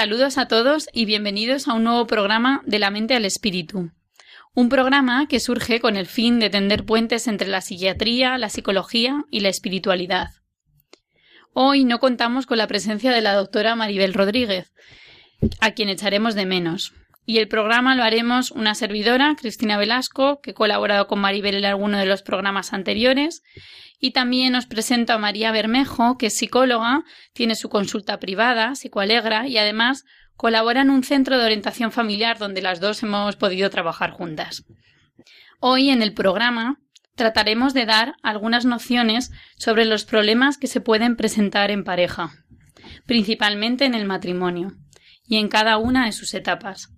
Saludos a todos y bienvenidos a un nuevo programa de la mente al espíritu. Un programa que surge con el fin de tender puentes entre la psiquiatría, la psicología y la espiritualidad. Hoy no contamos con la presencia de la doctora Maribel Rodríguez, a quien echaremos de menos. Y el programa lo haremos una servidora, Cristina Velasco, que ha colaborado con Maribel en alguno de los programas anteriores, y también os presento a María Bermejo, que es psicóloga, tiene su consulta privada, Psicoalegra, y además colabora en un centro de orientación familiar donde las dos hemos podido trabajar juntas. Hoy en el programa trataremos de dar algunas nociones sobre los problemas que se pueden presentar en pareja, principalmente en el matrimonio, y en cada una de sus etapas.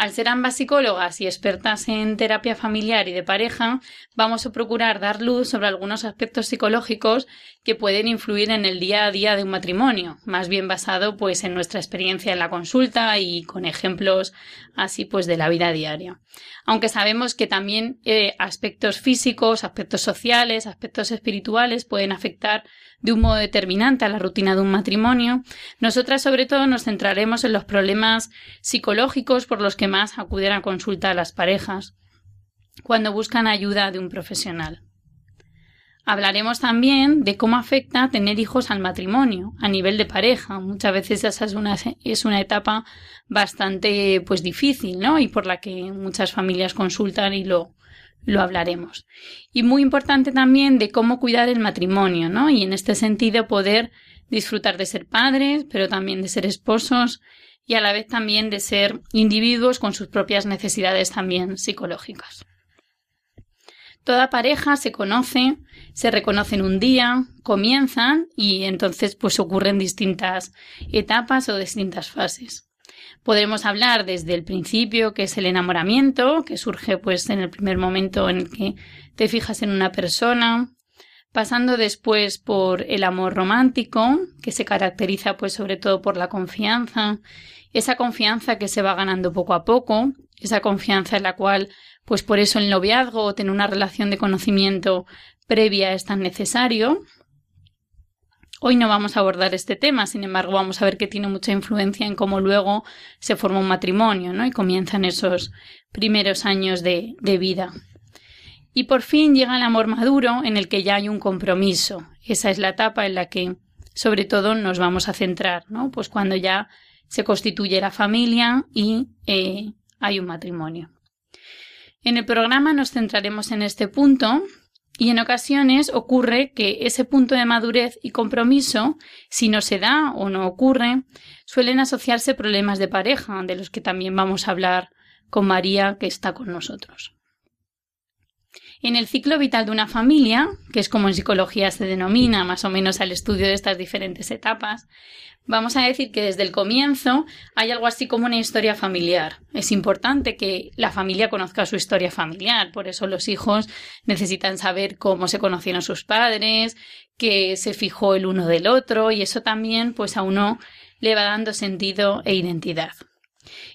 Al ser ambas psicólogas y expertas en terapia familiar y de pareja, vamos a procurar dar luz sobre algunos aspectos psicológicos que pueden influir en el día a día de un matrimonio, más bien basado pues en nuestra experiencia en la consulta y con ejemplos así pues de la vida diaria. Aunque sabemos que también eh, aspectos físicos, aspectos sociales, aspectos espirituales pueden afectar de un modo determinante a la rutina de un matrimonio, nosotras sobre todo nos centraremos en los problemas psicológicos por los que más acuden a consulta a las parejas cuando buscan ayuda de un profesional. Hablaremos también de cómo afecta tener hijos al matrimonio a nivel de pareja. Muchas veces esa es una, es una etapa bastante pues difícil, ¿no? Y por la que muchas familias consultan y lo, lo hablaremos. Y muy importante también de cómo cuidar el matrimonio, ¿no? Y en este sentido poder disfrutar de ser padres, pero también de ser esposos y a la vez también de ser individuos con sus propias necesidades también psicológicas. Toda pareja se conoce, se reconocen un día, comienzan y entonces pues ocurren distintas etapas o distintas fases. Podremos hablar desde el principio, que es el enamoramiento, que surge pues en el primer momento en el que te fijas en una persona, pasando después por el amor romántico, que se caracteriza pues sobre todo por la confianza, esa confianza que se va ganando poco a poco, esa confianza en la cual pues por eso el noviazgo o tener una relación de conocimiento previa es tan necesario, Hoy no vamos a abordar este tema, sin embargo, vamos a ver que tiene mucha influencia en cómo luego se forma un matrimonio, ¿no? Y comienzan esos primeros años de, de vida. Y por fin llega el amor maduro en el que ya hay un compromiso. Esa es la etapa en la que, sobre todo, nos vamos a centrar, ¿no? Pues cuando ya se constituye la familia y eh, hay un matrimonio. En el programa nos centraremos en este punto y en ocasiones ocurre que ese punto de madurez y compromiso, si no se da o no ocurre, suelen asociarse problemas de pareja, de los que también vamos a hablar con María, que está con nosotros. En el ciclo vital de una familia, que es como en psicología se denomina más o menos al estudio de estas diferentes etapas, vamos a decir que desde el comienzo hay algo así como una historia familiar. Es importante que la familia conozca su historia familiar, por eso los hijos necesitan saber cómo se conocieron sus padres, que se fijó el uno del otro y eso también pues a uno le va dando sentido e identidad.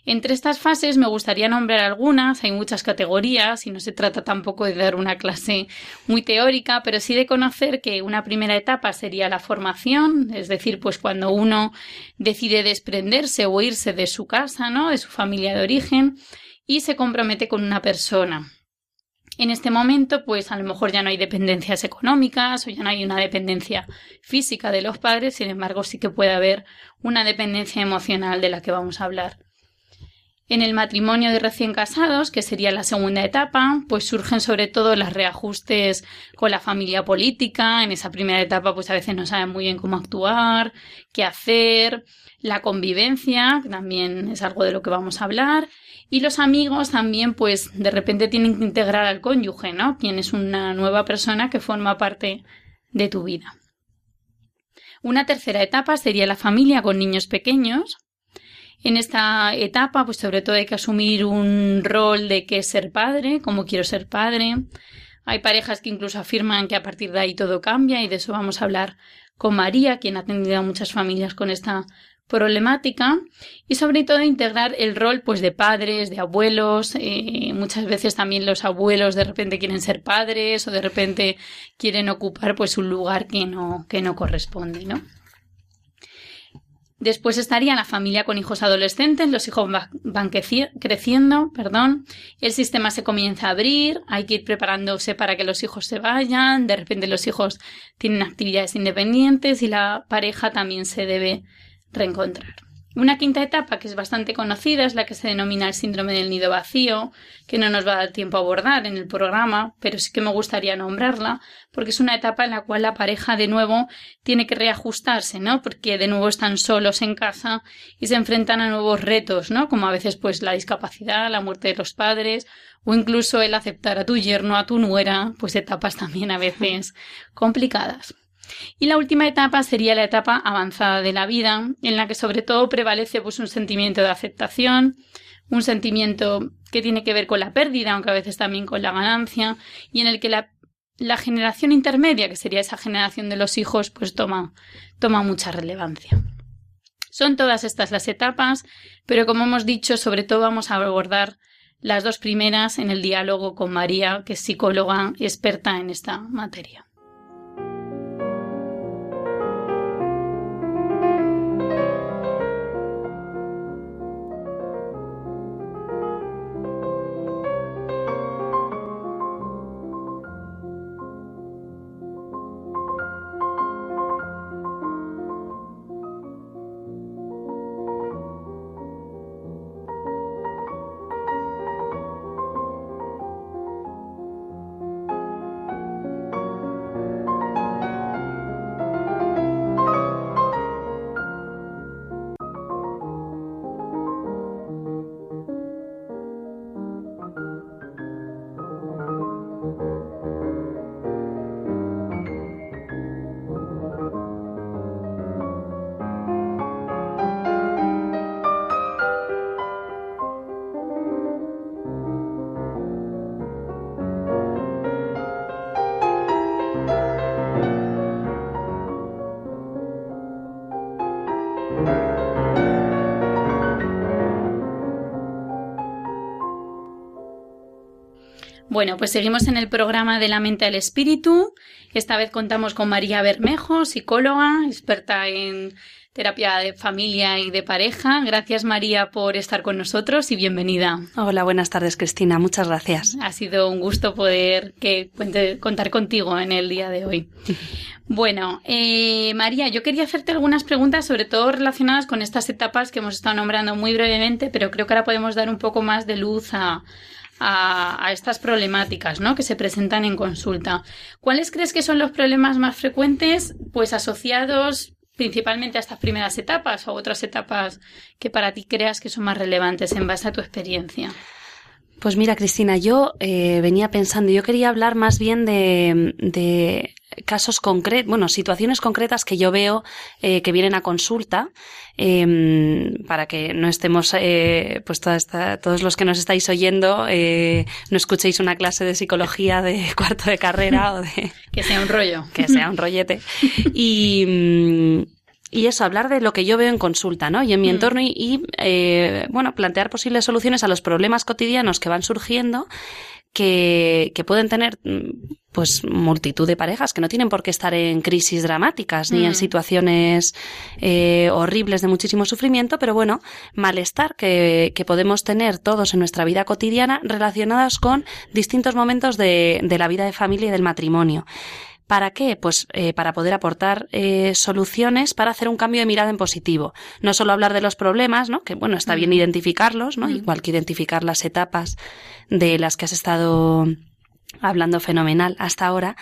Entre estas fases me gustaría nombrar algunas, hay muchas categorías y no se trata tampoco de dar una clase muy teórica, pero sí de conocer que una primera etapa sería la formación, es decir, pues cuando uno decide desprenderse o irse de su casa, ¿no? de su familia de origen y se compromete con una persona. En este momento, pues a lo mejor ya no hay dependencias económicas o ya no hay una dependencia física de los padres, sin embargo sí que puede haber una dependencia emocional de la que vamos a hablar. En el matrimonio de recién casados, que sería la segunda etapa, pues surgen sobre todo los reajustes con la familia política. En esa primera etapa, pues a veces no saben muy bien cómo actuar, qué hacer, la convivencia, que también es algo de lo que vamos a hablar. Y los amigos también, pues de repente tienen que integrar al cónyuge, ¿no? Quien es una nueva persona que forma parte de tu vida. Una tercera etapa sería la familia con niños pequeños, En esta etapa, pues sobre todo hay que asumir un rol de qué es ser padre, cómo quiero ser padre. Hay parejas que incluso afirman que a partir de ahí todo cambia y de eso vamos a hablar con María, quien ha atendido a muchas familias con esta problemática y sobre todo integrar el rol pues de padres, de abuelos, eh, muchas veces también los abuelos de repente quieren ser padres o de repente quieren ocupar pues un lugar que no, que no corresponde, ¿no? Después estaría la familia con hijos adolescentes, los hijos van creciendo, perdón, el sistema se comienza a abrir, hay que ir preparándose para que los hijos se vayan, de repente los hijos tienen actividades independientes y la pareja también se debe reencontrar. Una quinta etapa que es bastante conocida es la que se denomina el síndrome del nido vacío, que no nos va a dar tiempo a abordar en el programa, pero sí que me gustaría nombrarla, porque es una etapa en la cual la pareja de nuevo tiene que reajustarse, ¿no? Porque de nuevo están solos en casa y se enfrentan a nuevos retos, ¿no? Como a veces pues la discapacidad, la muerte de los padres o incluso el aceptar a tu yerno, a tu nuera, pues etapas también a veces complicadas. Y la última etapa sería la etapa avanzada de la vida, en la que sobre todo prevalece pues, un sentimiento de aceptación, un sentimiento que tiene que ver con la pérdida, aunque a veces también con la ganancia, y en el que la, generación intermedia, que sería esa generación de los hijos, pues toma, toma mucha relevancia. Son todas estas las etapas, pero como hemos dicho, sobre todo vamos a abordar las dos primeras en el diálogo con María, que es psicóloga y experta en esta materia. Bueno, pues seguimos en el programa de la mente al espíritu. Esta vez contamos con María Bermejo, psicóloga, experta en terapia de familia y de pareja. Gracias María por estar con nosotros y bienvenida. Hola, buenas tardes Cristina, muchas gracias. Ha sido un gusto poder que, contar contigo en el día de hoy. Bueno, eh, María, yo quería hacerte algunas preguntas, sobre todo relacionadas con estas etapas que hemos estado nombrando muy brevemente, pero creo que ahora podemos dar un poco más de luz a, a, estas problemáticas ¿no? que se presentan en consulta. ¿Cuáles crees que son los problemas más frecuentes pues asociados principalmente a estas primeras etapas o otras etapas que para ti creas que son más relevantes en base a tu experiencia? Pues mira, Cristina, yo eh, venía pensando, yo quería hablar más bien de, de casos concretos, bueno, situaciones concretas que yo veo eh, que vienen a consulta, eh, para que no estemos, eh, pues toda esta, todos los que nos estáis oyendo, eh, no escuchéis una clase de psicología de cuarto de carrera o de... Que sea un rollo. Que sea un rollete. Y, y eso, hablar de lo que yo veo en consulta, ¿no? Y en mi mm. entorno y, eh, bueno, plantear posibles soluciones a los problemas cotidianos que van surgiendo que, que, pueden tener mm, pues multitud de parejas que no tienen por qué estar en crisis dramáticas ni en mm. situaciones eh, horribles de muchísimo sufrimiento, pero bueno, malestar que, que, podemos tener todos en nuestra vida cotidiana relacionadas con distintos momentos de, de la vida de familia y del matrimonio. ¿Para qué? Pues eh, para poder aportar eh, soluciones para hacer un cambio de mirada en positivo. No solo hablar de los problemas, ¿no? Que bueno, está bien identificarlos, ¿no? Igual que identificar las etapas de las que has estado hablando fenomenal hasta ahora,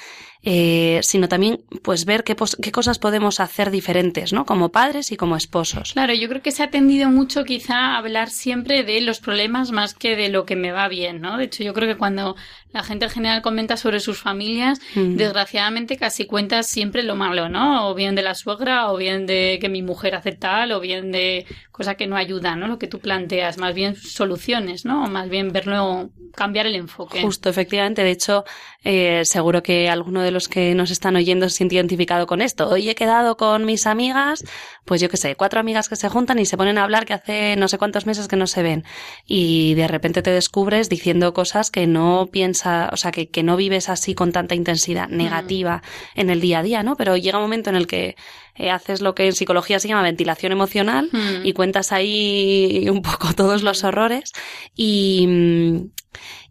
eh, sino también pues ver qué, qué cosas podemos hacer diferentes, ¿no? Como padres y como esposos. Claro, yo creo que se ha tendido mucho quizá a hablar siempre de los problemas más que de lo que me va bien, ¿no? De hecho, yo creo que cuando la gente en general comenta sobre sus familias, desgraciadamente casi cuenta siempre lo malo, ¿no? O bien de la suegra, o bien de que mi mujer hace tal, o bien de cosa que no ayuda, ¿no? Lo que tú planteas, más bien soluciones, ¿no? O más bien verlo, cambiar el enfoque. Justo, efectivamente. De hecho, eh, seguro que alguno de los que nos están oyendo se siente identificado con esto. Hoy he quedado con mis amigas, pues yo qué sé, cuatro amigas que se juntan y se ponen a hablar que hace no sé cuántos meses que no se ven. Y de repente te descubres diciendo cosas que no piensas o sea, que, que no vives así con tanta intensidad mm. negativa en el día a día, ¿no? Pero llega un momento en el que eh, haces lo que en psicología se llama ventilación emocional mm. y cuentas ahí un poco todos los horrores y, mm,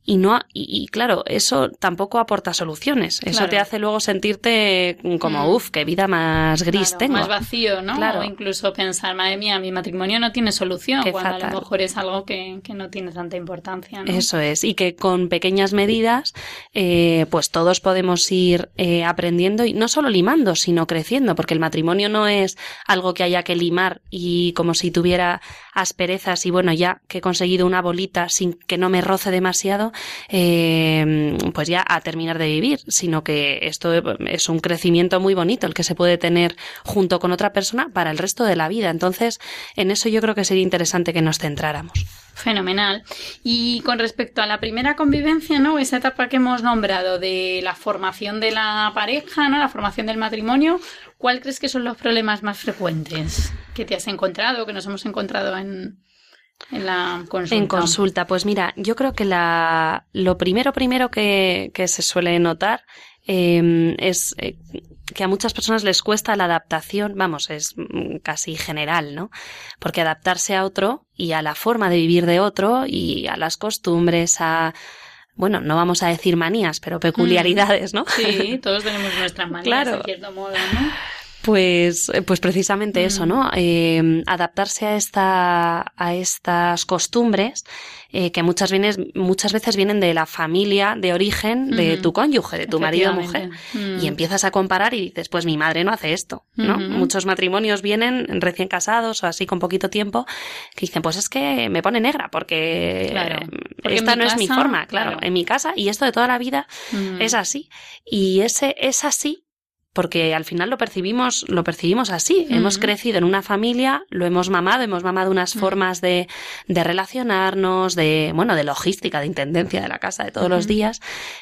y no y, claro eso tampoco aporta soluciones. Eso te hace luego sentirte como uff qué vida más gris tengo más vacío no claro. o incluso pensar madre mía mi matrimonio no tiene solución cuando a lo mejor es algo que, que no tiene tanta importancia ¿no? eso es. Y que con pequeñas medidas eh, pues todos podemos ir eh, aprendiendo y no solo limando sino creciendo porque el matrimonio no es algo que haya que limar y como si tuviera asperezas y bueno ya que he conseguido una bolita sin que no me roce demasiado eh, pues ya a terminar de vivir, sino que esto es un crecimiento muy bonito el que se puede tener junto con otra persona para el resto de la vida. Entonces, en eso yo creo que sería interesante que nos centráramos. Fenomenal. Y con respecto a la primera convivencia, ¿no? Esa etapa que hemos nombrado de la formación de la pareja, ¿no? La formación del matrimonio, ¿cuál crees que son los problemas más frecuentes que te has encontrado, que nos hemos encontrado en, en la consulta. En consulta, pues mira, yo creo que la, lo primero, primero que, que se suele notar em, es eh, que a muchas personas les cuesta la adaptación, vamos, es casi general, ¿no? Porque adaptarse a otro y a la forma de vivir de otro y a las costumbres, a bueno, no vamos a decir manías, pero peculiaridades, ¿no? Sí, todos tenemos nuestras manías, claro. de cierto modo, ¿no? Pues, eh, pues precisamente eso, ¿no? Eh, adaptarse a esta, a estas costumbres eh, que muchas veces, muchas veces vienen de la familia de origen de tu cónyuge, de tu marido o mujer. Y empiezas a comparar y dices, pues mi madre no hace esto, ¿no? Muchos matrimonios vienen recién casados o así con poquito tiempo que dicen, pues es que me pone negra porque, esta no es mi forma, claro, en mi casa y esto de toda la vida es así. Y ese es así porque al final lo percibimos, lo percibimos así. Hemos crecido en una familia, lo hemos mamado, hemos mamado unas formas de, de, relacionarnos, de, bueno, de logística, de intendencia de la casa de todos los días.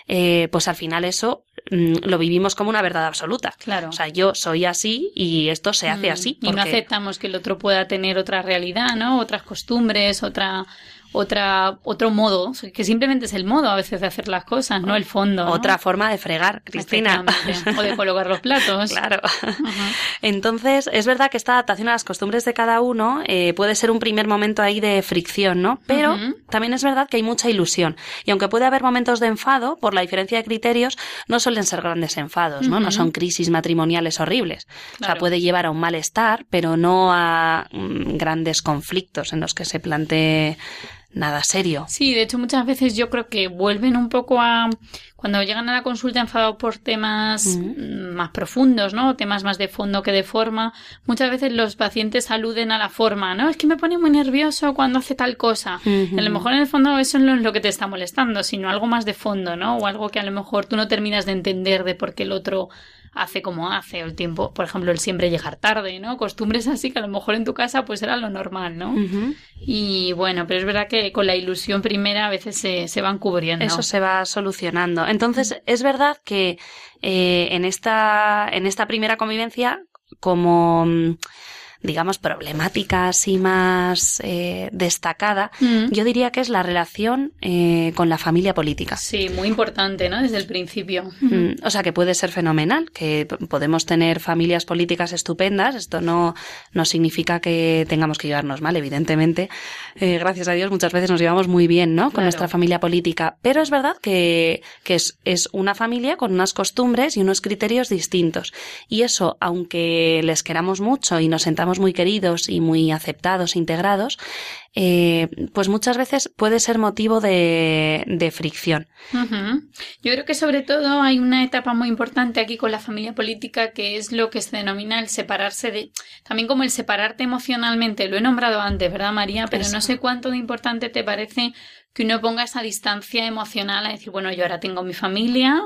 Eh, pues al final eso mm, lo vivimos como una verdad absoluta. Claro. O sea, yo soy así y esto se hace así. Y no aceptamos que el otro pueda tener otra realidad, ¿no? Otras costumbres, otra otra, otro modo, que simplemente es el modo a veces de hacer las cosas, no el fondo. Otra forma de fregar, Cristina. O de colocar los platos. claro. Entonces, es verdad que esta adaptación a las costumbres de cada uno eh, puede ser un primer momento ahí de fricción, ¿no? Pero también es verdad que hay mucha ilusión. Y aunque puede haber momentos de enfado, por la diferencia de criterios, no suelen ser grandes enfados, ¿no? No son crisis matrimoniales horribles. O sea, puede llevar a un malestar, pero no a mm, grandes conflictos en los que se plantee nada serio. Sí, de hecho muchas veces yo creo que vuelven un poco a cuando llegan a la consulta enfadados por temas más profundos, ¿no? Temas más de fondo que de forma, muchas veces los pacientes aluden a la forma, ¿no? Es que me pone muy nervioso cuando hace tal cosa. A lo mejor en el fondo eso no es lo que te está molestando, sino algo más de fondo, ¿no? O algo que a lo mejor tú no terminas de entender de por qué el otro hace como hace, el tiempo, por ejemplo, el siempre llegar tarde, ¿no? Costumbres así que a lo mejor en tu casa pues era lo normal, ¿no? Y bueno, pero es verdad que con la ilusión primera a veces se, se van cubriendo. Eso se va solucionando. Entonces, es verdad que eh, en, esta, en esta primera convivencia, como digamos, problemática así más eh, destacada, mm. yo diría que es la relación eh, con la familia política. Sí, muy importante, ¿no? Desde el principio. Mm, o sea, que puede ser fenomenal, que podemos tener familias políticas estupendas. Esto no, no significa que tengamos que llevarnos mal, evidentemente. Eh, gracias a Dios, muchas veces nos llevamos muy bien, ¿no? Con nuestra familia política. Pero es verdad que, que es, es una familia con unas costumbres y unos criterios distintos. Y eso, aunque les queramos mucho y nos sentamos muy queridos y muy aceptados, integrados, eh, pues muchas veces puede ser motivo de, de fricción. Yo creo que sobre todo hay una etapa muy importante aquí con la familia política que es lo que se denomina el separarse de, también como el separarte emocionalmente. Lo he nombrado antes, ¿verdad, María? Pero no sé cuánto de importante te parece que uno ponga esa distancia emocional a decir, bueno, yo ahora tengo mi familia,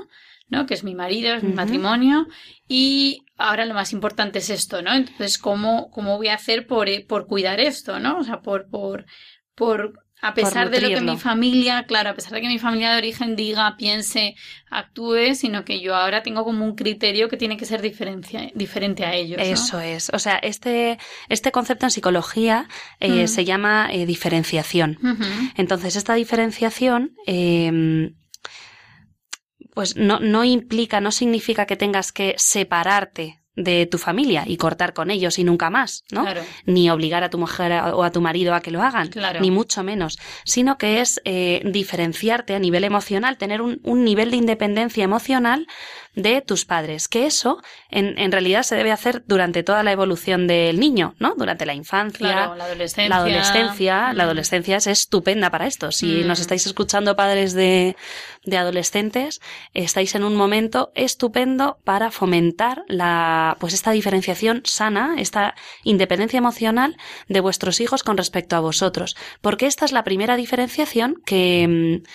¿no? Que es mi marido, es mi matrimonio, y ahora lo más importante es esto, ¿no? Entonces, ¿cómo, cómo voy a hacer por, eh, por cuidar esto, ¿no? O sea, por, por, por a pesar de lo que mi familia, claro, a pesar de que mi familia de origen diga, piense, actúe, sino que yo ahora tengo como un criterio que tiene que ser diferente a ellos. Eso es. O sea, este, este concepto en psicología eh, se llama eh, diferenciación. Entonces, esta diferenciación em, pues no, no implica, no significa que tengas que separarte de tu familia y cortar con ellos y nunca más, ¿no? Ni obligar a tu mujer o a tu marido a que lo hagan, ni mucho menos, sino que es eh, diferenciarte a nivel emocional, tener un, un, nivel de independencia emocional de tus padres, que eso en, en, realidad se debe hacer durante toda la evolución del niño, ¿no? Durante la infancia, la adolescencia. La adolescencia, la mm. adolescencia es estupenda para esto. Si mm. nos estáis escuchando padres de, de adolescentes, estáis en un momento estupendo para fomentar la, pues esta diferenciación sana, esta independencia emocional de vuestros hijos con respecto a vosotros. Porque esta es la primera diferenciación que, mm,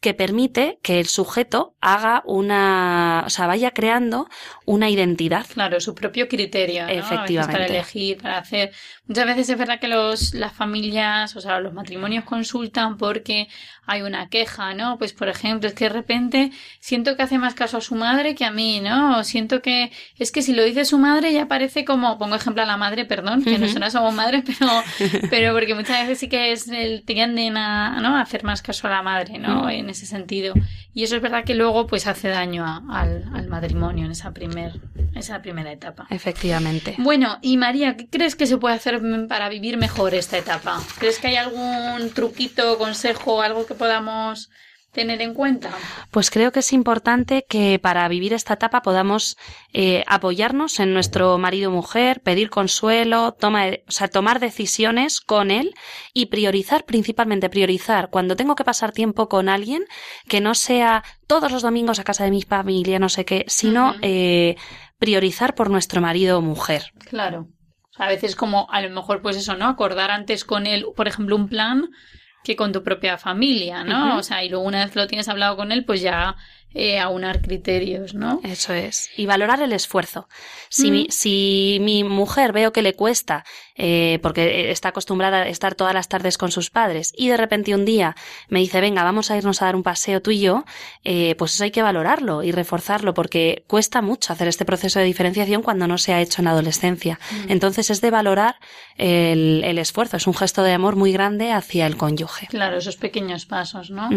que permite que el sujeto haga una, o sea, vaya creando una identidad. Claro, su propio criterio. Efectivamente. Para elegir, para hacer. Muchas veces es verdad que los, las familias, o sea, los matrimonios consultan porque hay una queja, ¿no? Pues, por ejemplo, es que de repente siento que hace más caso a su madre que a mí, ¿no? siento que, es que si lo dice su madre ya parece como, pongo ejemplo a la madre, perdón, que no nosotros somos madres, pero, pero porque muchas veces sí que es el, tienden a, ¿no? A hacer más caso a la madre, ¿no? En ese sentido. Y eso es verdad que luego, pues, hace daño al, al matrimonio en esa primer, esa primera etapa. Efectivamente. Bueno, y María, ¿qué crees que se puede hacer para vivir mejor esta etapa? ¿Crees que hay algún truquito, consejo, algo que podamos tener en cuenta? Pues creo que es importante que para vivir esta etapa podamos eh, apoyarnos en nuestro marido o mujer, pedir consuelo, toma, o sea, tomar decisiones con él y priorizar, principalmente priorizar cuando tengo que pasar tiempo con alguien que no sea todos los domingos a casa de mi familia, no sé qué, sino eh, priorizar por nuestro marido o mujer. Claro. A veces como a lo mejor pues eso, ¿no? Acordar antes con él, por ejemplo, un plan que con tu propia familia, ¿no? O sea, y luego una vez lo tienes hablado con él, pues ya eh, aunar criterios, ¿no? Eso es. Y valorar el esfuerzo. Si, mi, si mi mujer veo que le cuesta, eh, porque está acostumbrada a estar todas las tardes con sus padres, y de repente un día me dice, venga, vamos a irnos a dar un paseo tú y yo, eh, pues eso hay que valorarlo y reforzarlo, porque cuesta mucho hacer este proceso de diferenciación cuando no se ha hecho en adolescencia. Mm. Entonces es de valorar el, el, esfuerzo, es un gesto de amor muy grande hacia el cónyuge. Claro, esos pequeños pasos, ¿no?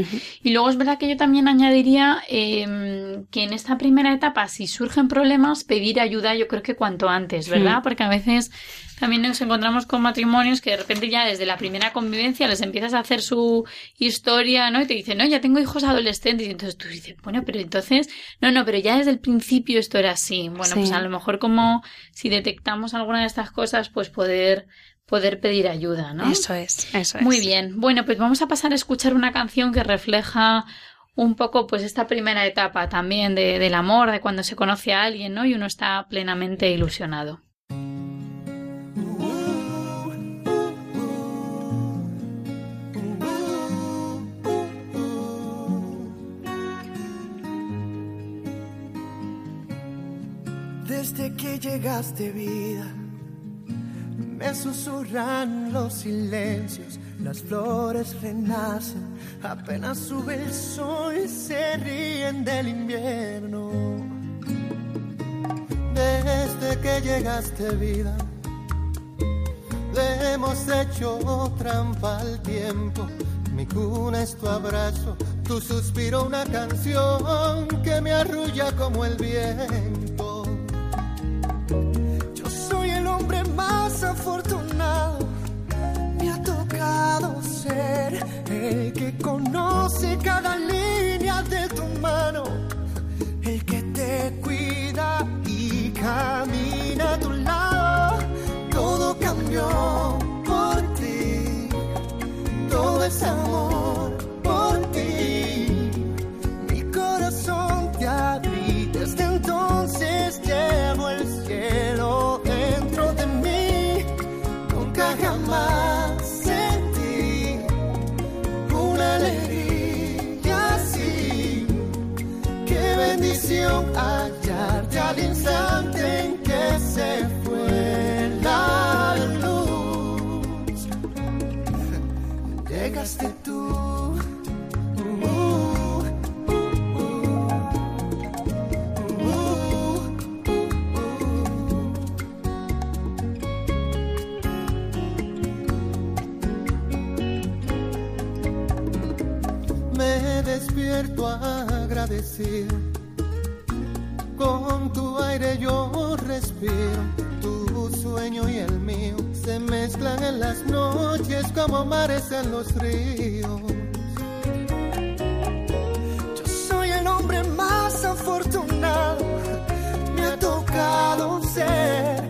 Y luego es verdad que yo también añadiría Em, que en esta primera etapa, si surgen problemas, pedir ayuda yo creo que cuanto antes, ¿verdad? Porque a veces también nos encontramos con matrimonios que de repente ya desde la primera convivencia les empiezas a hacer su historia, ¿no? Y te dicen, no, ya tengo hijos adolescentes. Y entonces tú dices, bueno, pero entonces, no, no, pero ya desde el principio esto era así. Bueno, pues a lo mejor como si detectamos alguna de estas cosas, pues poder poder pedir ayuda, ¿no? Eso es, eso es. Muy bien. Bueno, pues vamos a pasar a escuchar una canción que refleja un poco pues esta primera etapa también de, del amor, de cuando se conoce a alguien, ¿no? Y uno está plenamente ilusionado. Desde que llegaste vida, me susurran los silencios las flores renacen, apenas sube el sol, y se ríen del invierno. Desde que llegaste vida, le hemos hecho trampa al tiempo. Mi cuna es tu abrazo, tu suspiro una canción que me arrulla como el viento. Yo soy el hombre más afortunado el que conoce cada línea de tu mano, el que te cuida y camina a tu lado. Todo cambió por ti, todo es amor. Agradecido. Con tu aire yo respiro, tu sueño y el mío se mezclan en las noches como mares en los ríos. Yo soy el hombre más afortunado, me ha tocado ser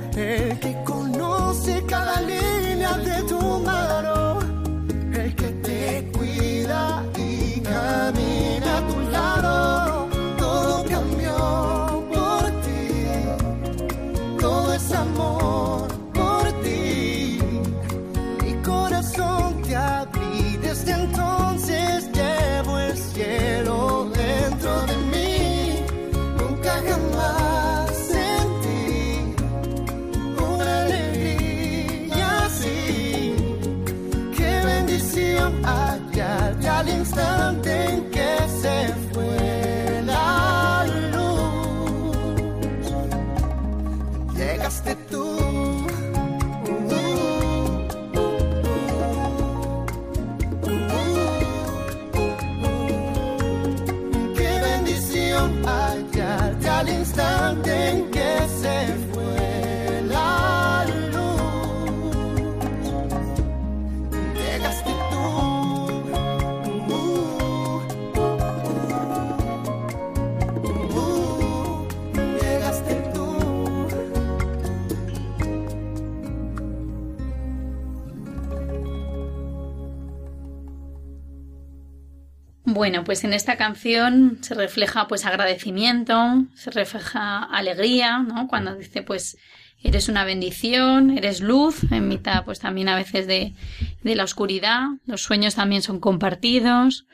Bueno, pues en esta canción se refleja pues agradecimiento, se refleja alegría, ¿no? Cuando dice pues eres una bendición, eres luz, en mitad pues también a veces de, de la oscuridad, los sueños también son compartidos,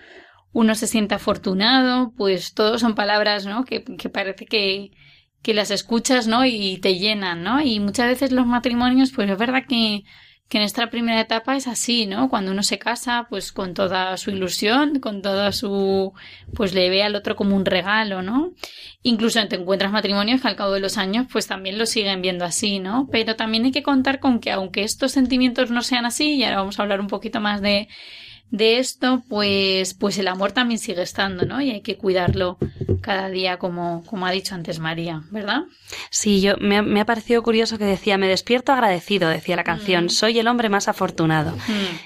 uno se siente afortunado, pues todo son palabras, ¿no? Que, que parece que, que las escuchas, ¿no? Y te llenan, ¿no? Y muchas veces los matrimonios, pues es verdad que que en esta primera etapa es así, ¿no? Cuando uno se casa, pues con toda su ilusión, con toda su, pues le ve al otro como un regalo, ¿no? Incluso te encuentras matrimonios que al cabo de los años, pues también lo siguen viendo así, ¿no? Pero también hay que contar con que aunque estos sentimientos no sean así, y ahora vamos a hablar un poquito más de, de esto, pues, pues el amor también sigue estando, ¿no? Y hay que cuidarlo cada día, como, como ha dicho antes María, ¿verdad? Sí, yo me, ha- me ha parecido curioso que decía, me despierto agradecido, decía la canción, Mm. soy el hombre más afortunado.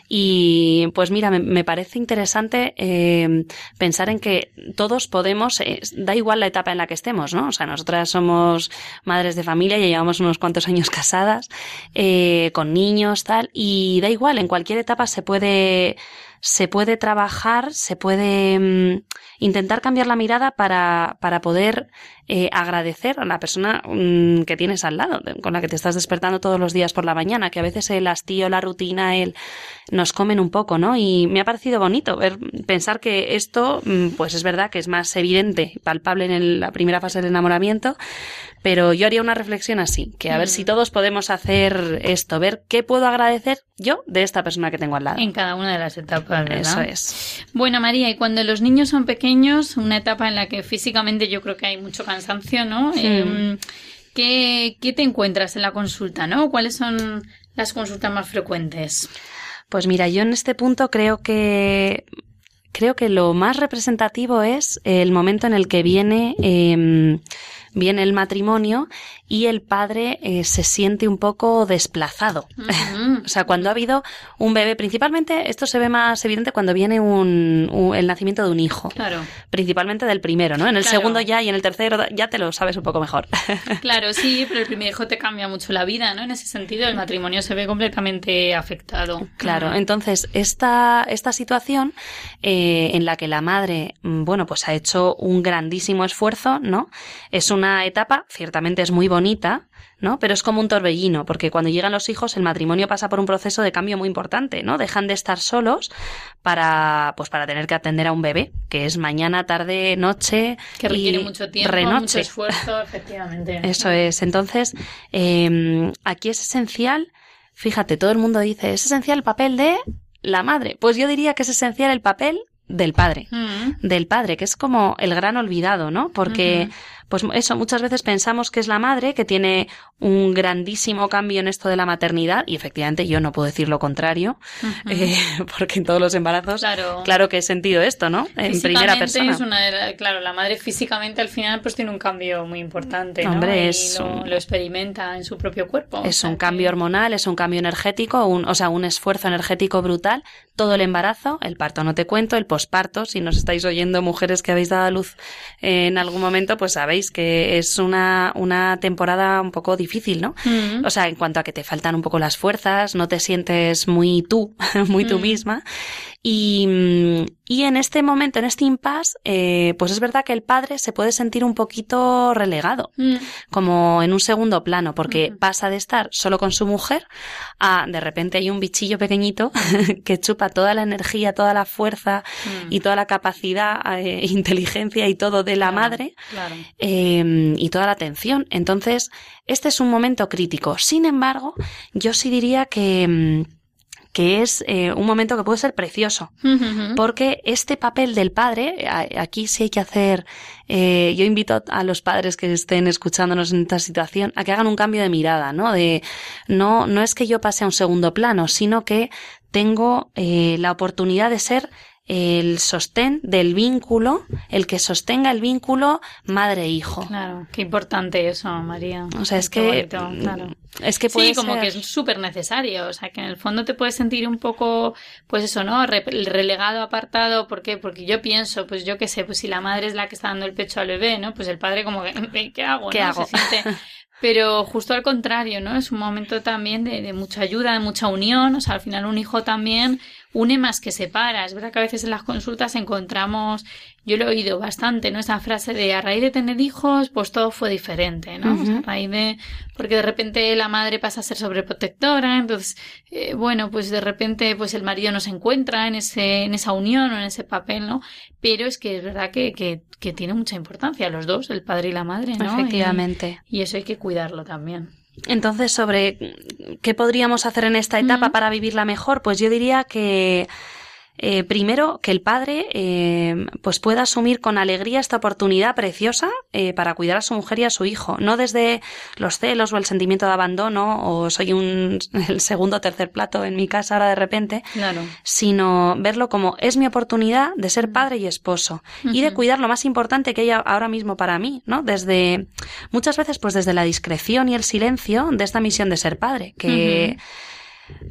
Y pues mira, me, me parece interesante eh, pensar en que todos podemos, eh, da igual la etapa en la que estemos, ¿no? O sea, nosotras somos madres de familia, ya llevamos unos cuantos años casadas, eh, con niños, tal, y da igual, en cualquier etapa se puede se puede trabajar, se puede mm, intentar cambiar la mirada para, para poder eh, agradecer a la persona mm, que tienes al lado, con la que te estás despertando todos los días por la mañana, que a veces el hastío, la rutina, el nos comen un poco, ¿no? Y me ha parecido bonito ver, pensar que esto, mm, pues es verdad que es más evidente, palpable en el- la primera fase del enamoramiento, pero yo haría una reflexión así, que a ver Mm. si todos podemos hacer esto, ver qué puedo agradecer yo de esta persona que tengo al lado. En cada una de las etapas, ¿verdad? Eso es. Bueno, María, y cuando los niños son pequeños, una etapa en la que físicamente yo creo que hay mucho cansancio, ¿no? Eh, ¿qué, qué te encuentras en la consulta, no? ¿Cuáles son las consultas más frecuentes? Pues mira, yo en este punto creo que creo que lo más representativo es el momento en el que viene eh, viene el matrimonio y el padre eh, se siente un poco desplazado. O sea, cuando ha habido un bebé, principalmente esto se ve más evidente cuando viene un, un- el nacimiento de un hijo, Claro, principalmente del primero, ¿no? En el Claro. segundo ya y en el tercero ya te lo sabes un poco mejor. claro, sí, pero el primer hijo te cambia mucho la vida, ¿no? En ese sentido, el matrimonio se ve completamente afectado. Claro, entonces esta, esta situación eh, en la que la madre, mm, bueno, pues ha hecho un grandísimo esfuerzo, ¿no? Es una etapa, ciertamente es muy bonita, ¿no? Pero es como un torbellino, porque cuando llegan los hijos, el matrimonio pasa por un proceso de cambio muy importante, ¿no? Dejan de estar solos para, pues para tener que atender a un bebé, que es mañana, tarde, noche. Que requiere mucho tiempo, mucho esfuerzo, efectivamente. Eso es. Entonces, eh, aquí es esencial, fíjate, todo el mundo dice, es esencial el papel de la madre. Pues yo diría que es esencial el papel del padre, mm. del padre, que es como el gran olvidado, ¿no? Porque pues eso, muchas veces pensamos que es la madre que tiene un grandísimo cambio en esto de la maternidad y efectivamente yo no puedo decir lo contrario, eh, porque en todos los embarazos, claro, que he sentido esto, ¿no? En primera persona. Es una claro, la madre físicamente al final pues tiene un cambio muy importante, ¿no? Hombre, es lo, experimenta en su propio cuerpo. Es un cambio hormonal, es un cambio energético, un, o sea, un esfuerzo energético brutal, todo el embarazo, el parto no te cuento, el posparto, si nos estáis oyendo mujeres que habéis dado a luz en algún momento, pues sabéis que es una, una temporada un poco difícil, ¿no? Mm. O sea, en cuanto a que te faltan un poco las fuerzas, no te sientes muy tú, muy tú mm. misma. Y, y, en este momento, en este impasse, eh, pues es verdad que el padre se puede sentir un poquito relegado, mm. como en un segundo plano, porque pasa de estar solo con su mujer a de repente hay un bichillo pequeñito que chupa toda la energía, toda la fuerza y toda la capacidad, eh, inteligencia y todo de la madre. Claro. Em, y toda la atención. Entonces, este es un momento crítico. Sin embargo, yo sí diría que em, que es eh, un momento que puede ser precioso, porque este papel del padre, aquí sí hay que hacer, eh, yo invito a los padres que estén escuchándonos en esta situación a que hagan un cambio de mirada, ¿no? De, no, no es que yo pase a un segundo plano, sino que tengo eh, la oportunidad de ser el sostén del vínculo, el que sostenga el vínculo madre-hijo. Claro, qué importante eso, María. O sea, es que, claro. es que puede sí, como que es súper necesario, o sea, que en el fondo te puedes sentir un poco, pues eso, ¿no? relegado, apartado, ¿por qué? Porque yo pienso, pues yo qué sé, pues si la madre es la que está dando el pecho al bebé, ¿no? Pues el padre como que, ¿qué hago? ¿Qué hago? Se siente Pero justo al contrario, ¿no? Es un momento también de, de, mucha ayuda, de mucha unión. O sea, al final un hijo también une más que separa. Es verdad que a veces en las consultas encontramos, yo lo he oído bastante, ¿no? Esa frase de a raíz de tener hijos, pues todo fue diferente, ¿no? a raíz de, porque de repente la madre pasa a ser sobreprotectora, entonces, eh, bueno, pues de repente, pues el marido no se encuentra en ese, en esa unión o en ese papel, ¿no? Pero es que es verdad que, que, que tiene mucha importancia los dos, el padre y la madre, ¿no? Efectivamente. Y, eso hay que cuidarlo también. Entonces, sobre qué podríamos hacer en esta etapa para vivirla mejor, pues yo diría que eh, primero, que el padre eh, pues pueda asumir con alegría esta oportunidad preciosa eh, para cuidar a su mujer y a su hijo, no desde los celos o el sentimiento de abandono o soy un el segundo o tercer plato en mi casa ahora de repente, claro. sino verlo como es mi oportunidad de ser padre y esposo y de cuidar lo más importante que hay ahora mismo para mí, ¿no? Desde muchas veces pues desde la discreción y el silencio de esta misión de ser padre, que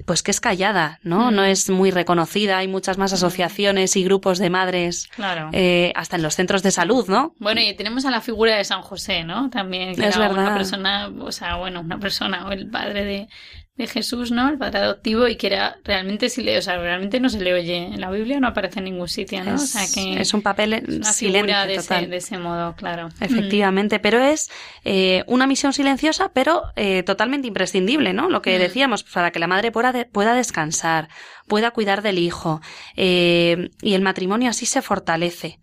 pues que es callada, ¿no? Mm. No es muy reconocida. Hay muchas más asociaciones y grupos de madres, claro. eh, hasta en los centros de salud, ¿no? Bueno, y tenemos a la figura de San José, ¿no? También que es era verdad. una persona, o sea, bueno, una persona o el padre de, de Jesús, ¿no? El padre adoptivo y que era realmente si le, o sea, realmente no se le oye en la Biblia, no aparece en ningún sitio, ¿no? Es, o sea que es un papel es una silente de total. ese, de ese modo, claro. Efectivamente, pero es eh, una misión silenciosa, pero eh, totalmente imprescindible, ¿no? Lo que Mm. decíamos, para que la madre pueda, de- pueda descansar, pueda cuidar del hijo, eh, y el matrimonio así se fortalece.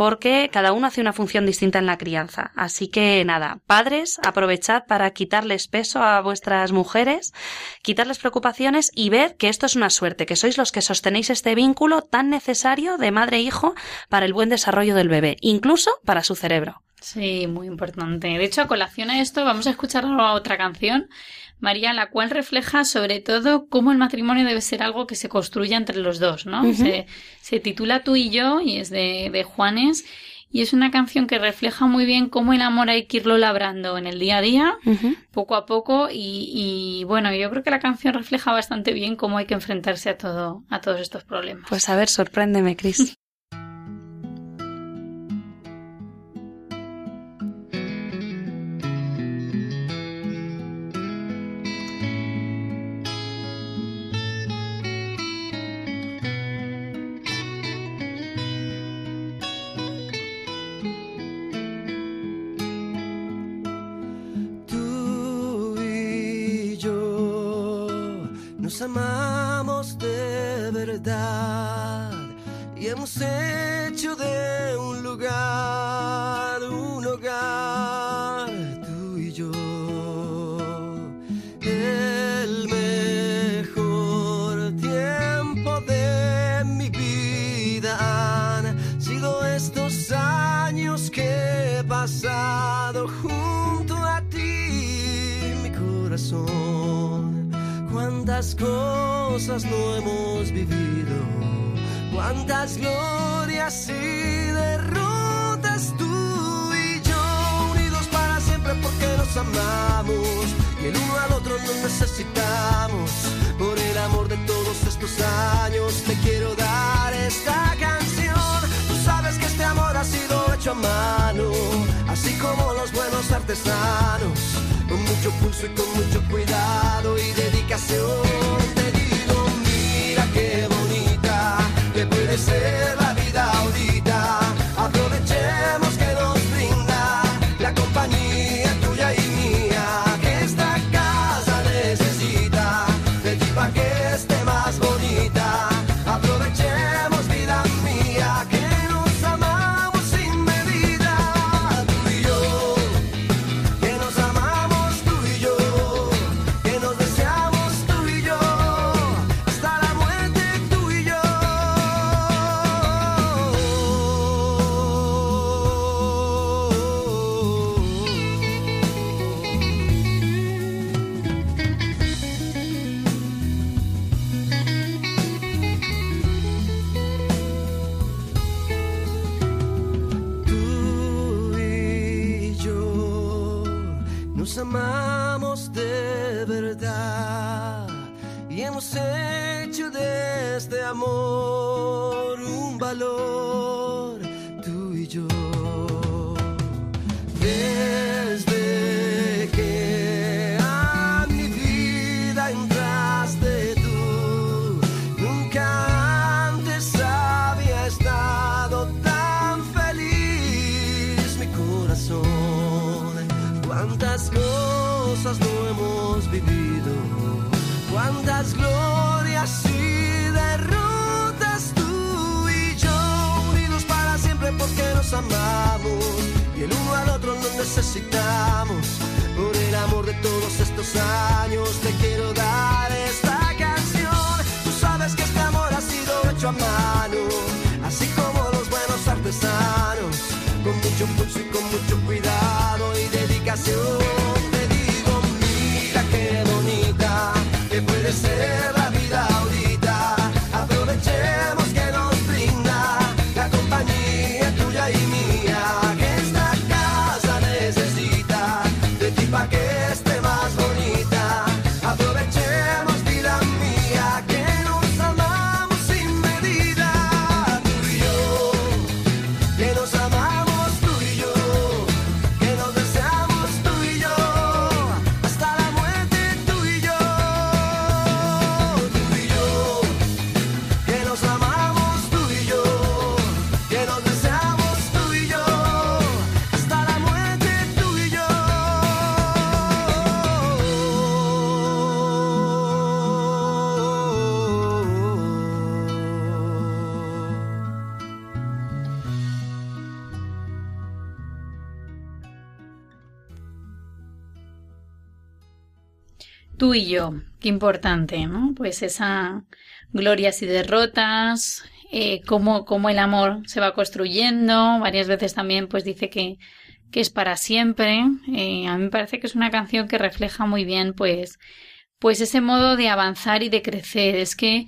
Porque cada uno hace una función distinta en la crianza. Así que nada, padres, aprovechad para quitarles peso a vuestras mujeres, quitarles preocupaciones y ver que esto es una suerte, que sois los que sostenéis este vínculo tan necesario de madre e para el buen desarrollo del bebé, incluso para su cerebro. Sí, muy importante. De hecho, a colación a esto, vamos a escuchar otra canción, María, la cual refleja sobre todo cómo el matrimonio debe ser algo que se construya entre los dos, ¿no? Se, se titula Tú y yo y es de, de Juanes y es una canción que refleja muy bien cómo el amor hay que irlo labrando en el día a día, poco a poco y, y bueno, yo creo que la canción refleja bastante bien cómo hay que enfrentarse a todo, a todos estos problemas. Pues a ver, sorpréndeme, Cris. No hemos vivido, cuántas glorias y derrotas tú y yo, unidos para siempre porque nos amamos y el uno al otro nos necesitamos. Por el amor de todos estos años te quiero dar esta canción. Tú sabes que este amor ha sido hecho a mano, así como los buenos artesanos, con mucho pulso y con mucho cuidado y dedicación. Bonita con Tú y yo, qué importante, ¿no? Pues esa glorias y derrotas, eh, cómo, cómo el amor se va construyendo. Varias veces también pues dice que, que es para siempre. Eh, a mí me parece que es una canción que refleja muy bien pues, pues ese modo de avanzar y de crecer. Es que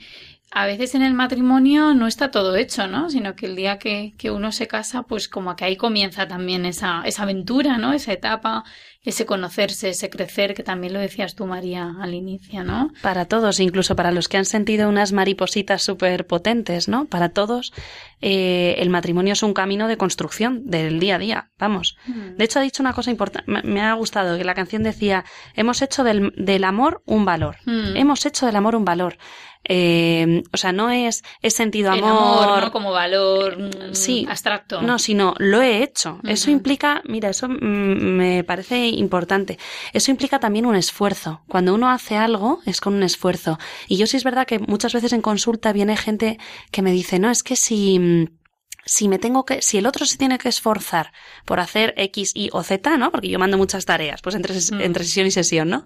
a veces en el matrimonio no está todo hecho, ¿no? Sino que el día que, que uno se casa, pues como que ahí comienza también esa, esa aventura, ¿no? Esa etapa, ese conocerse, ese crecer, que también lo decías tú, María, al inicio, ¿no? Para todos, incluso para los que han sentido unas maripositas súper potentes, ¿no? Para todos, eh, el matrimonio es un camino de construcción del día a día, vamos. De hecho, ha dicho una cosa importante, me, me ha gustado, que la canción decía, hemos hecho del, del amor un valor. Mm. Hemos hecho del amor un valor. Eh, o sea, no es, es sentido El amor. amor, ¿no? Como valor mm, Sí. abstracto. No, sino lo he hecho. Eso implica, mira, eso mm, me parece importante. Eso implica también un esfuerzo. Cuando uno hace algo es con un esfuerzo. Y yo sí es verdad que muchas veces en consulta viene gente que me dice, no, es que si mm, si me tengo que, si el otro se tiene que esforzar por hacer X, Y o Z, ¿no? Porque yo mando muchas tareas, pues entre, Mm. entre sesión y sesión, ¿no?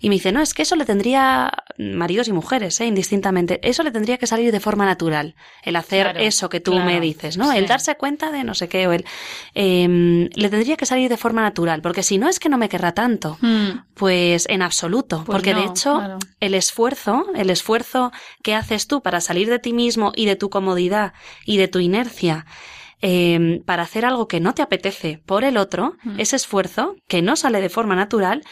Y me dice, no, es que eso le tendría, maridos y mujeres, ¿eh? Indistintamente, eso le tendría que salir de forma natural, el hacer Claro, eso que tú claro, me dices, ¿no? sí. El darse cuenta de no sé qué, o el, em, le tendría que salir de forma natural, porque si no es que no me querrá tanto. Mm, Pues en absoluto, Pues porque de hecho claro. el esfuerzo, el esfuerzo que haces tú para salir de ti mismo y de tu comodidad y de tu inercia, 아니야. Eh, para hacer algo que no te apetece por el otro, Mm. ese esfuerzo que no sale de forma natural,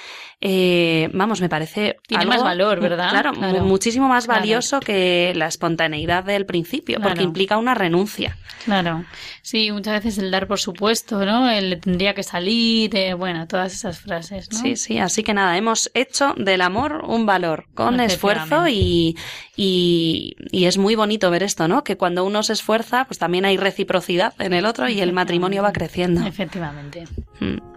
eh, vamos, me parece Tiene algo, más valor, ¿verdad? Claro, Claro. mu- muchísimo más Claro. valioso que la espontaneidad del principio, porque implica una renuncia. Claro. Sí, muchas veces el dar por supuesto, ¿no? El tendría que salir, eh, bueno, todas esas frases, ¿no? Sí, sí, así que nada, hemos hecho del amor un valor con esfuerzo y, y, y es muy bonito ver esto, ¿no? Que cuando uno se esfuerza, pues también hay reciprocidad en el otro y el matrimonio va creciendo. Efectivamente. Mm.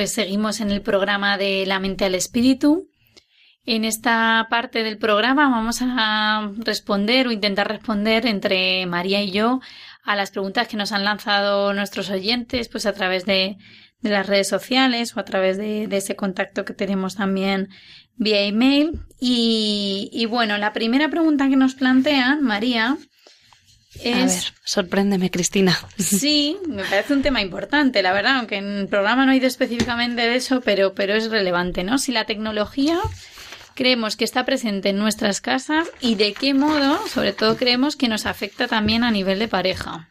Pues seguimos en el programa de La mente al espíritu. En esta parte del programa vamos a responder o intentar responder entre María y yo a las preguntas que nos han lanzado nuestros oyentes, pues a través de, las redes sociales o a través de, de ese contacto que tenemos también vía email. Y, y bueno, la primera pregunta que nos plantean, María, A ver, es sorpréndeme, Cristina. Sí, me parece un tema importante, la verdad, aunque en el programa no he ido específicamente de eso, pero, pero es relevante, ¿no? Si la tecnología creemos que está presente en nuestras casas y de qué modo, sobre todo, creemos que nos afecta también a nivel de pareja.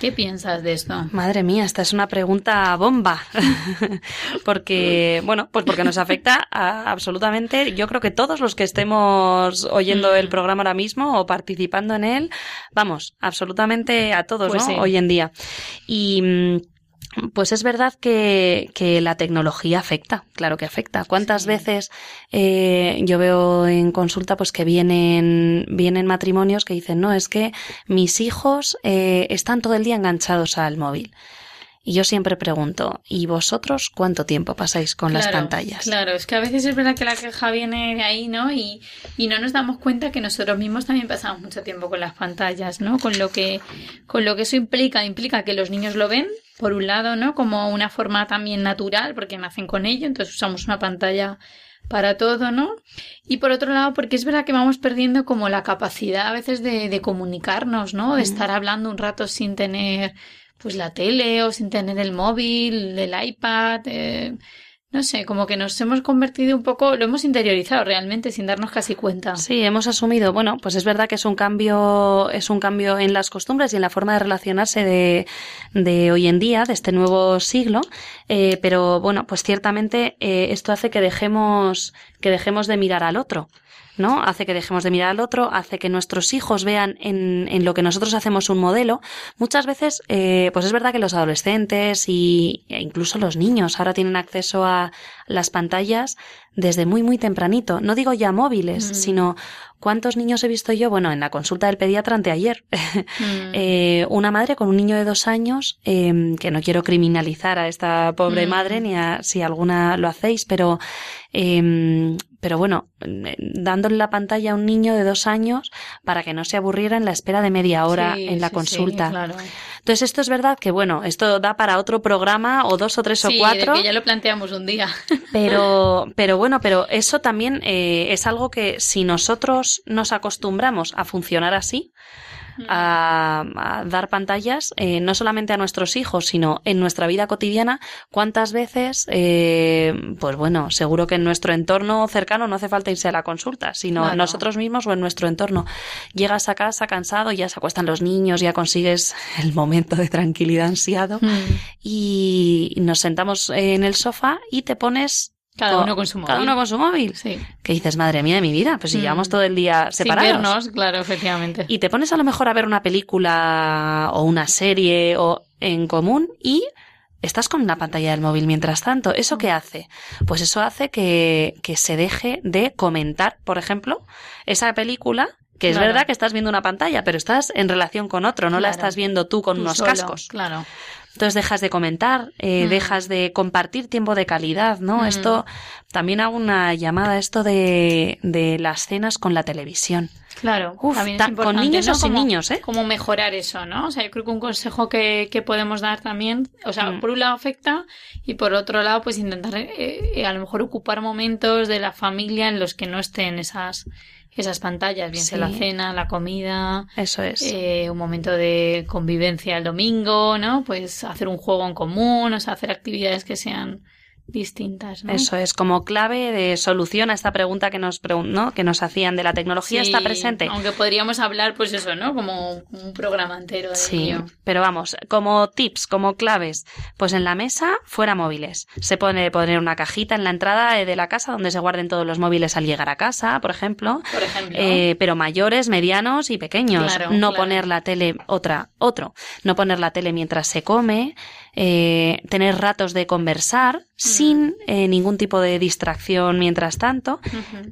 ¿Qué piensas de esto? Madre mía, esta es una pregunta bomba. porque, bueno, pues porque nos afecta a absolutamente, yo creo que todos los que estemos oyendo Mm. el programa ahora mismo o participando en él, vamos, absolutamente a todos, Pues ¿no? sí. Hoy en día. Y, mm, pues es verdad que, que la tecnología afecta, claro que afecta. ¿Cuántas Sí. veces eh, yo veo en consulta pues que vienen, vienen matrimonios que dicen, no, es que mis hijos eh, están todo el día enganchados al móvil. Y yo siempre pregunto, ¿y vosotros cuánto tiempo pasáis con las pantallas? Claro, es que a veces es verdad que la queja viene de ahí, ¿no? Y, y no nos damos cuenta que nosotros mismos también pasamos mucho tiempo con las pantallas, ¿no? Con lo que, con lo que eso implica, implica que los niños lo ven, por un lado, ¿no? Como una forma también natural, porque nacen con ello, entonces usamos una pantalla para todo, ¿no? Y por otro lado, porque es verdad que vamos perdiendo como la capacidad a veces de, de comunicarnos, ¿no? De estar hablando un rato sin tener pues la tele o sin tener el móvil, el iPad, eh, no sé, como que nos hemos convertido un poco, lo hemos interiorizado realmente sin darnos casi cuenta. Sí, hemos asumido, bueno, pues es verdad que es un cambio, es un cambio en las costumbres y en la forma de relacionarse de, de hoy en día, de este nuevo siglo, eh, pero bueno, pues ciertamente eh, esto hace que dejemos, que dejemos de mirar al otro. ¿No? Hace que dejemos de mirar al otro, hace que nuestros hijos vean en, en lo que nosotros hacemos un modelo. Muchas veces, eh, pues es verdad que los adolescentes y, e incluso los niños ahora tienen acceso a las pantallas desde muy, muy tempranito. No digo ya móviles, Mm. sino cuántos niños he visto yo, bueno, en la consulta del pediatra anteayer. Mm. Eh, una madre con un niño de dos años, eh, que no quiero criminalizar a esta pobre Mm. madre, ni a si alguna lo hacéis, pero, eh, pero bueno, dándole la pantalla a un niño de dos años para que no se aburriera en la espera de media hora Sí, en la sí, consulta. Sí, claro. Entonces, esto es verdad que, bueno, esto da para otro programa o dos o tres Sí, o cuatro. de que ya lo planteamos un día. Pero, pero bueno, pero eso también eh, es algo que si nosotros nos acostumbramos a funcionar así, a, a dar pantallas, eh, no solamente a nuestros hijos, sino en nuestra vida cotidiana, cuántas veces, eh, pues bueno, seguro que en nuestro entorno cercano no hace falta irse a la consulta, sino Claro. nosotros mismos o en nuestro entorno. Llegas a casa cansado, ya se acuestan los niños, ya consigues el momento de tranquilidad ansiado Mm. y nos sentamos en el sofá y te pones Cada uno con su Cada móvil. uno con su móvil. Sí. Que dices, madre mía de mi vida, pues si Mm. llevamos todo el día separados. Sin vernos, claro, efectivamente. Y te pones a lo mejor a ver una película o una serie o en común y estás con una pantalla del móvil mientras tanto. ¿Eso qué hace? Pues eso hace que, que se deje de comentar, por ejemplo, esa película. Que es Claro. verdad que estás viendo una pantalla, pero estás en relación con otro, no la estás viendo tú con Tú unos solo, cascos. Claro. Entonces dejas de comentar, eh, Mm. dejas de compartir tiempo de calidad, ¿no? Mm. Esto también hago una llamada a esto de, de las cenas con la televisión. Claro, Uf, también ta- es con importante, niños ¿no? o sin Como- niños, ¿eh? Como mejorar eso, ¿no? O sea, yo creo que un consejo que, que podemos dar también, o sea, Mm. por un lado afecta y por otro lado, pues intentar eh, eh, a lo mejor ocupar momentos de la familia en los que no estén esas, esas pantallas, bien sea la cena, la comida, Eso es. eh, un momento de convivencia el domingo, ¿no? Pues hacer un juego en común, o sea, hacer actividades que sean distintas, ¿no? Eso es como clave de solución a esta pregunta que nos pregun- ¿no? que nos hacían de la tecnología Sí, está presente. Aunque podríamos hablar, pues eso, ¿no? Como un programa entero de Sí, ello. pero vamos, como tips, como claves, pues en la mesa fuera móviles. Se pone poner una cajita en la entrada de la casa donde se guarden todos los móviles al llegar a casa, por ejemplo. Por ejemplo. Eh, pero mayores, medianos y pequeños. Claro, no claro. poner la tele, otra, otro. No poner la tele mientras se come, eh, tener ratos de conversar Mm. sin eh, ningún tipo de distracción mientras tanto.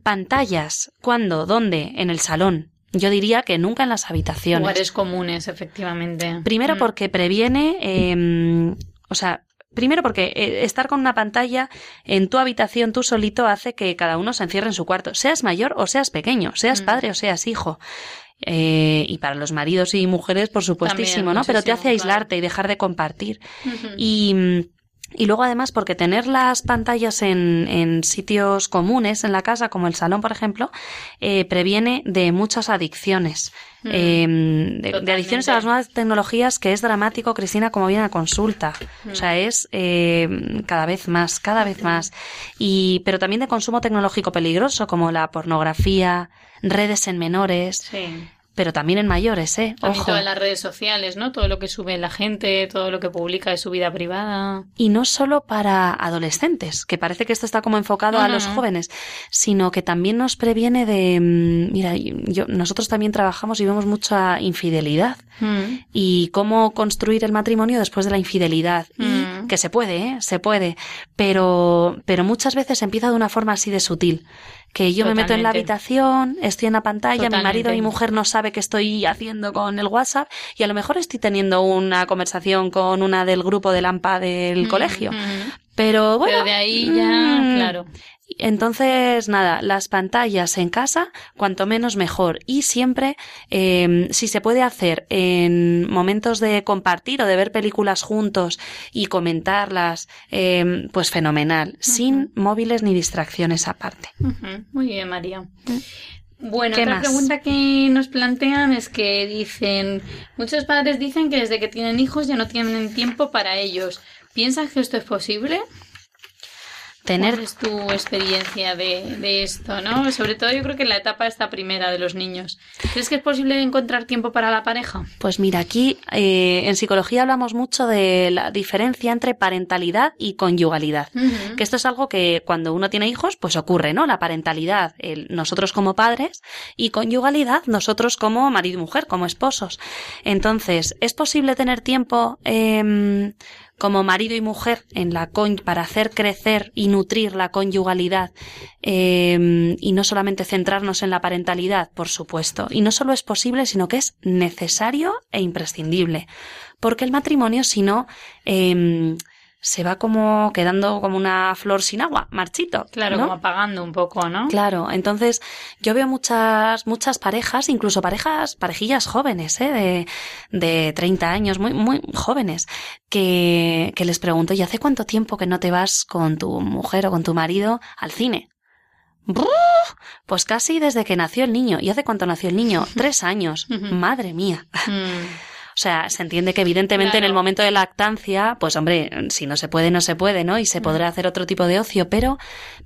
Pantallas, ¿cuándo? ¿Dónde? En el salón. Yo diría que nunca en las habitaciones. Lugares comunes, efectivamente. Primero Mm. porque previene, eh, o sea, primero porque eh, estar con una pantalla en tu habitación tú solito hace que cada uno se encierre en su cuarto, seas mayor o seas pequeño, seas Mm. padre o seas hijo. Eh, y para los maridos y mujeres, por supuestísimo, También, ¿no? Pero te hace claro. aislarte y dejar de compartir. Y, mm, y luego además porque tener las pantallas en, en sitios comunes en la casa, como el salón, por ejemplo, eh, previene de muchas adicciones. Mm. Eh, de, de adicciones a las nuevas tecnologías que es dramático, Cristina, como viene a consulta. Mm. O sea, es eh, cada vez más, cada vez más. Y, pero también de consumo tecnológico peligroso, como la pornografía, redes en menores, Sí. Pero también en mayores, ¿eh? Ojo. todas las redes sociales, ¿no? Todo lo que sube la gente, todo lo que publica de su vida privada. Y no solo para adolescentes, que parece que esto está como enfocado No, a no, los no. jóvenes, sino que también nos previene de, mm, mira, yo, nosotros también trabajamos y vemos mucha infidelidad Mm. y cómo construir el matrimonio después de la infidelidad. Y Mm. que se puede, ¿eh? Se puede, pero, pero muchas veces empieza de una forma así de sutil. Que yo me meto en la habitación, estoy en la pantalla, mi marido y mi mujer no sabe qué estoy haciendo con el WhatsApp y a lo mejor estoy teniendo una conversación con una del grupo de Lampa del Mm, colegio. Mm. Pero bueno. Pero de ahí ya, mm, claro. Entonces, nada, las pantallas en casa, cuanto menos mejor. Y siempre, eh, si se puede hacer en momentos de compartir o de ver películas juntos y comentarlas, eh, pues fenomenal. Sin móviles ni distracciones aparte. Muy bien, María. Bueno, ¿Qué otra más? pregunta que nos plantean es que dicen, muchos padres dicen que desde que tienen hijos ya no tienen tiempo para ellos. ¿Piensas que esto es posible? Tener ¿Cuál es tu experiencia de, de esto, no? Sobre todo yo creo que en la etapa esta primera de los niños. ¿Crees que es posible encontrar tiempo para la pareja? Pues mira, aquí eh, en psicología hablamos mucho de la diferencia entre parentalidad y conyugalidad. Que esto es algo que cuando uno tiene hijos, pues ocurre, ¿no? La parentalidad, el- nosotros como padres, y conyugalidad, nosotros como marido y mujer, como esposos. Entonces, ¿es posible tener tiempo em, como marido y mujer en la con para hacer crecer y nutrir la conyugalidad eh, y no solamente centrarnos en la parentalidad, por supuesto. Y no solo es posible, sino que es necesario e imprescindible. Porque el matrimonio, si no, eh, se va como quedando como una flor sin agua, marchito. Claro, ¿no? como apagando un poco, ¿no? Claro, entonces yo veo muchas, muchas parejas, incluso parejas, parejillas jóvenes, ¿eh? de, de 30 años, muy, muy jóvenes, que, que les pregunto, ¿y hace cuánto tiempo que no te vas con tu mujer o con tu marido al cine? Pues casi desde que nació el niño. ¿Y hace cuánto nació el niño? Tres años. Madre mía. Mm, O sea, se entiende que evidentemente en el momento de lactancia, pues hombre, si no se puede, no se puede, ¿no? Y se podrá hacer otro tipo de ocio, pero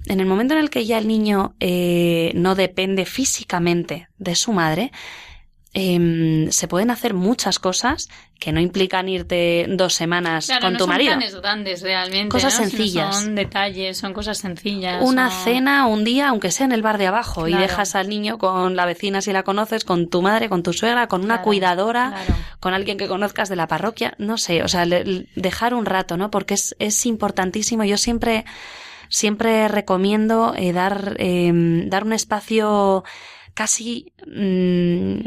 en el momento en el que ya el niño eh, no depende físicamente de su madre, em, se pueden hacer muchas cosas que no implican irte dos semanas Claro, con no tu son marido. planes grandes realmente. Cosas sencillas. Son detalles, son cosas sencillas. Una cena un día, aunque sea en el bar de abajo, y dejas al niño con la vecina si la conoces, con tu madre, con tu suegra, con una Claro, cuidadora, con alguien que conozcas de la parroquia, no sé, o sea, le- dejar un rato, ¿no? Porque es, es importantísimo. Yo siempre, siempre recomiendo eh, dar, eh, dar un espacio casi, mm,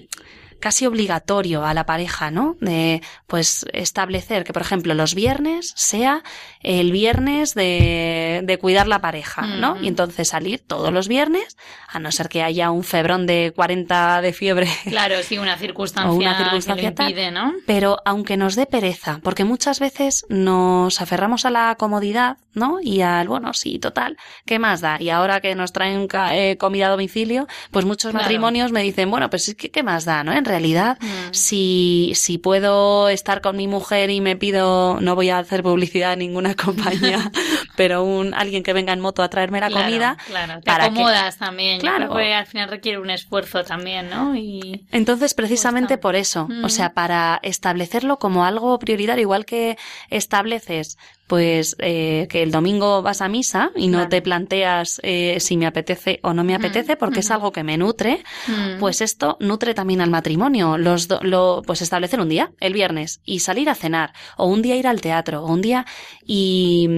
casi obligatorio a la pareja, ¿no? De, pues, establecer que, por ejemplo, los viernes sea el viernes de, de cuidar la pareja, ¿no? Ujú. Y entonces salir todos los viernes, a no ser que haya un febrón de 40 de fiebre Claro, sí, una circunstancia, O una circunstancia que tal. lo impide, ¿no? pero aunque nos dé pereza, porque muchas veces nos aferramos a la comodidad, ¿no? Y al, bueno, sí, total, ¿qué más da? Y ahora que nos traen eh, comida a domicilio, pues muchos Claro. matrimonios me dicen, bueno, pues ¿qué, qué más da, no? En realidad, Mm. si, si puedo estar con mi mujer y me pido, no voy a hacer publicidad a ninguna compañía, pero un, alguien que venga en moto a traerme la Claro, comida, Claro, te para que- acomodas también. Claro. creo que al final requiere un esfuerzo también, ¿no? Y Entonces, precisamente por eso, Mm. o sea, para establecerlo como algo prioritario, igual que estableces, pues, eh, que el domingo vas a misa y no Claro. te planteas eh, si me apetece o no me Mm, apetece, porque es ujú. algo que me nutre, Mm. pues esto nutre también al matrimonio. Los do- lo, pues establecer un día, el viernes, y salir a cenar, o un día ir al teatro, o un día, y,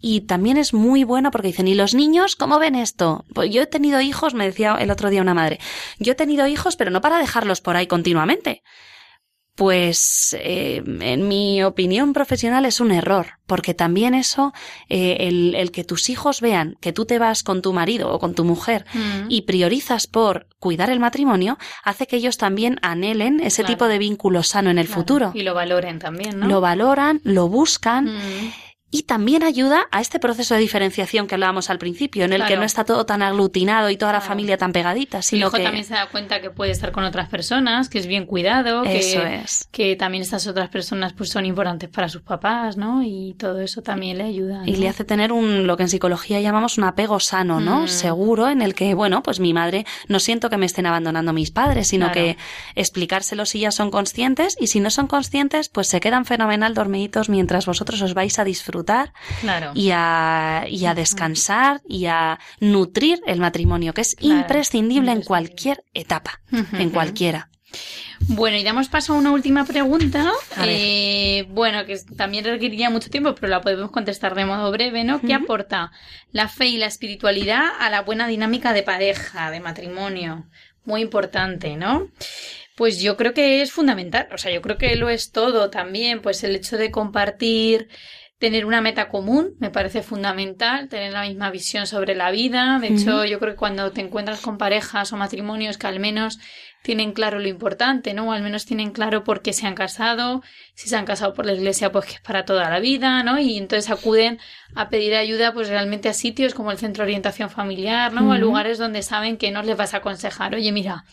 y también es muy bueno porque dicen, ¿y los niños cómo ven esto? Pues yo he tenido hijos, me decía el otro día una madre, yo he tenido hijos, pero no para dejarlos por ahí continuamente. Pues eh, en mi opinión profesional es un error, porque también eso, eh, el, el que tus hijos vean que tú te vas con tu marido o con tu mujer Mm. y priorizas por cuidar el matrimonio, hace que ellos también anhelen ese Claro. tipo de vínculo sano en el Claro. futuro. Y lo valoren también, ¿no? Lo valoran, lo buscan Mm. Y también ayuda a este proceso de diferenciación que hablábamos al principio, en el que no está todo tan aglutinado y toda la Claro. familia tan pegadita, El sino hijo que también se da cuenta que puede estar con otras personas, que es bien cuidado, eso que, es. que también estas otras personas pues son importantes para sus papás, ¿no? Y todo eso también le ayuda. Y le hace tener un, lo que en psicología llamamos un apego sano, ¿no? Mm. Seguro, en el que, bueno, pues mi madre no siento que me estén abandonando mis padres, sino Claro. que explicárselo si ya son conscientes y si no son conscientes, pues se quedan fenomenal dormiditos mientras vosotros os vais a disfrutar Claro. y a, y a descansar y a nutrir el matrimonio, que es Claro, imprescindible en cualquier etapa, en cualquiera. Bueno, y damos paso a una última pregunta. Eh, bueno, que también requeriría mucho tiempo, pero la podemos contestar de modo breve, ¿no? ¿Qué aporta la fe y la espiritualidad a la buena dinámica de pareja, de matrimonio? Muy importante, ¿no? Pues yo creo que es fundamental, o sea, yo creo que lo es todo también, pues el hecho de compartir, tener una meta común, me parece fundamental, tener la misma visión sobre la vida. De hecho, yo creo que cuando te encuentras con parejas o matrimonios que al menos tienen claro lo importante, ¿no? O al menos tienen claro por qué se han casado, si se han casado por la iglesia, pues que es para toda la vida, ¿no? Y entonces acuden a pedir ayuda, pues realmente a sitios como el Centro de Orientación Familiar, ¿no? O a lugares donde saben que no les vas a aconsejar, oye, mira,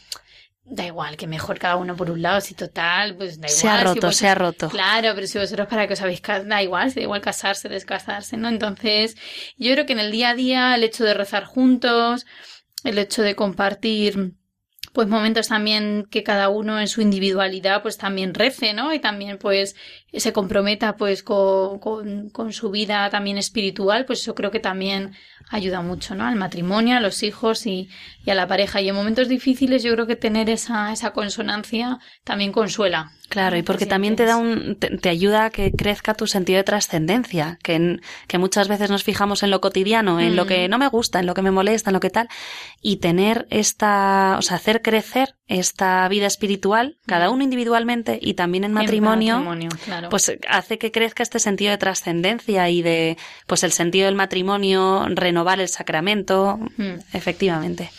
da igual, que mejor cada uno por un lado, si total, pues da igual. Se ha si roto, se ha roto. Claro, pero si vosotros para que os habéis casado, da igual, si da igual casarse, descasarse, ¿no? Entonces, yo creo que en el día a día el hecho de rezar juntos, el hecho de compartir pues momentos también que cada uno en su individualidad pues también rece, ¿no? Y también pues se comprometa pues con, con, su vida también espiritual, pues eso creo que también ayuda mucho, ¿no? Al matrimonio, a los hijos y, y a la pareja. Y en momentos difíciles yo creo que tener esa, esa consonancia también consuela. Claro, y porque también te da un, te, ayuda a que crezca tu sentido de trascendencia, que, que muchas veces nos fijamos en lo cotidiano, en lo que no me gusta, en lo que me molesta, en lo que tal, y tener esta, o sea, hacer crecer esta vida espiritual, cada uno individualmente y también en matrimonio, pues hace que crezca este sentido de trascendencia y de, pues el sentido del matrimonio, renovar el sacramento, mm. efectivamente.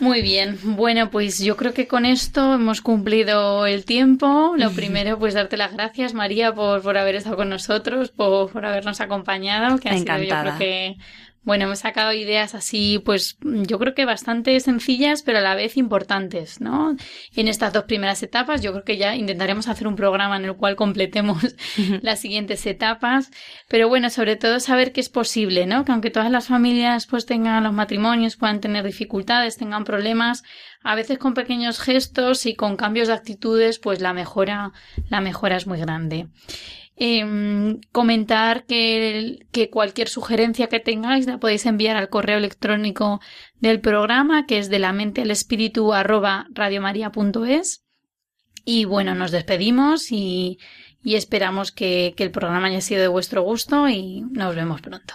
Muy bien, bueno, pues yo creo que con esto hemos cumplido el tiempo. Lo primero, pues darte las gracias, María, por, por haber estado con nosotros, por, por habernos acompañado, que ha sido yo creo que bueno, hemos sacado ideas así, pues yo creo que bastante sencillas, pero a la vez importantes, ¿no? En estas dos primeras etapas, yo creo que ya intentaremos hacer un programa en el cual completemos las siguientes etapas, pero bueno, sobre todo saber que es posible, ¿no? Que aunque todas las familias pues tengan los matrimonios, puedan tener dificultades, tengan problemas, a veces con pequeños gestos y con cambios de actitudes, pues la mejora, la mejora es muy grande. Em, comentar que, cualquier sugerencia que tengáis la podéis enviar al correo electrónico del programa, que es de la mente al espíritu arroba radiomaria.es. Y bueno, nos despedimos y, esperamos que el programa haya sido de vuestro gusto y nos vemos pronto.